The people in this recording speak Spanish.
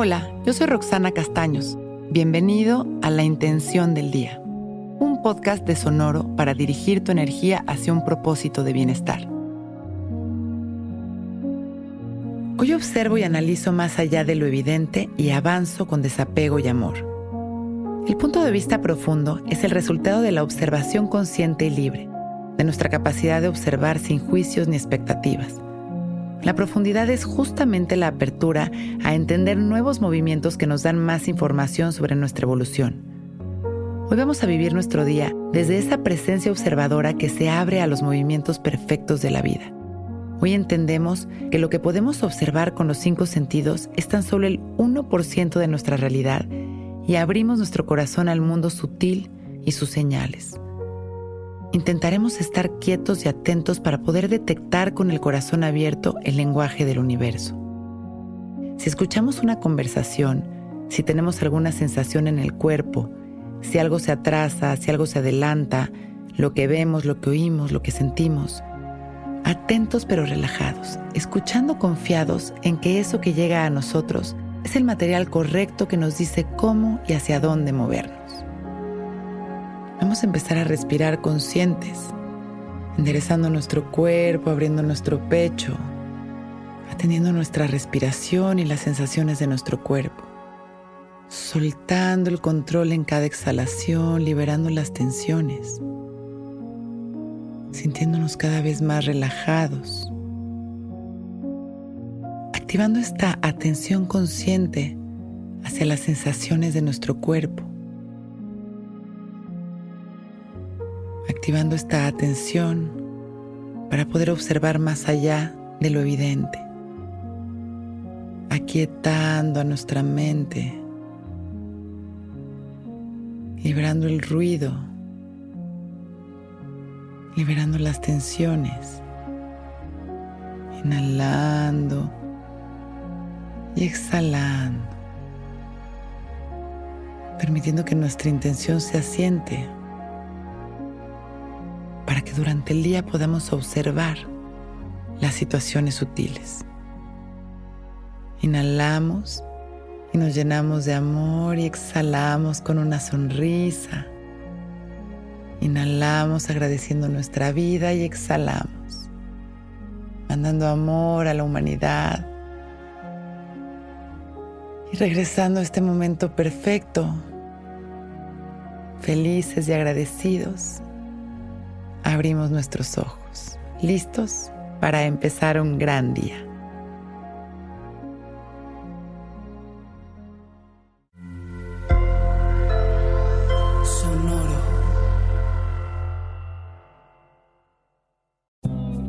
Hola, yo soy Roxana Castaños. Bienvenido a La Intención del Día, un podcast de Sonoro para dirigir tu energía hacia un propósito de bienestar. Hoy observo y analizo más allá de lo evidente y avanzo con desapego y amor. El punto de vista profundo es el resultado de la observación consciente y libre, de nuestra capacidad de observar sin juicios ni expectativas. La profundidad es justamente la apertura a entender nuevos movimientos que nos dan más información sobre nuestra evolución. Hoy vamos a vivir nuestro día desde esa presencia observadora que se abre a los movimientos perfectos de la vida. Hoy entendemos que lo que podemos observar con los cinco sentidos es tan solo el 1% de nuestra realidad y abrimos nuestro corazón al mundo sutil y sus señales. Intentaremos estar quietos y atentos para poder detectar con el corazón abierto el lenguaje del universo. Si escuchamos una conversación, si tenemos alguna sensación en el cuerpo, si algo se atrasa, si algo se adelanta, lo que vemos, lo que oímos, lo que sentimos, atentos pero relajados, escuchando confiados en que eso que llega a nosotros es el material correcto que nos dice cómo y hacia dónde movernos. Vamos a empezar a respirar conscientes, enderezando nuestro cuerpo, abriendo nuestro pecho, atendiendo nuestra respiración y las sensaciones de nuestro cuerpo, soltando el control en cada exhalación, liberando las tensiones, sintiéndonos cada vez más relajados activando esta atención consciente hacia las sensaciones de nuestro cuerpo, activando esta atención para poder observar más allá de lo evidente, aquietando a nuestra mente, liberando el ruido, liberando las tensiones, inhalando y exhalando, permitiendo que nuestra intención se asiente para que durante el día podamos observar las situaciones sutiles. Inhalamos y nos llenamos de amor y exhalamos con una sonrisa. Inhalamos agradeciendo nuestra vida y exhalamos, mandando amor a la humanidad y regresando a este momento perfecto, felices y agradecidos, abrimos nuestros ojos, listos para empezar un gran día.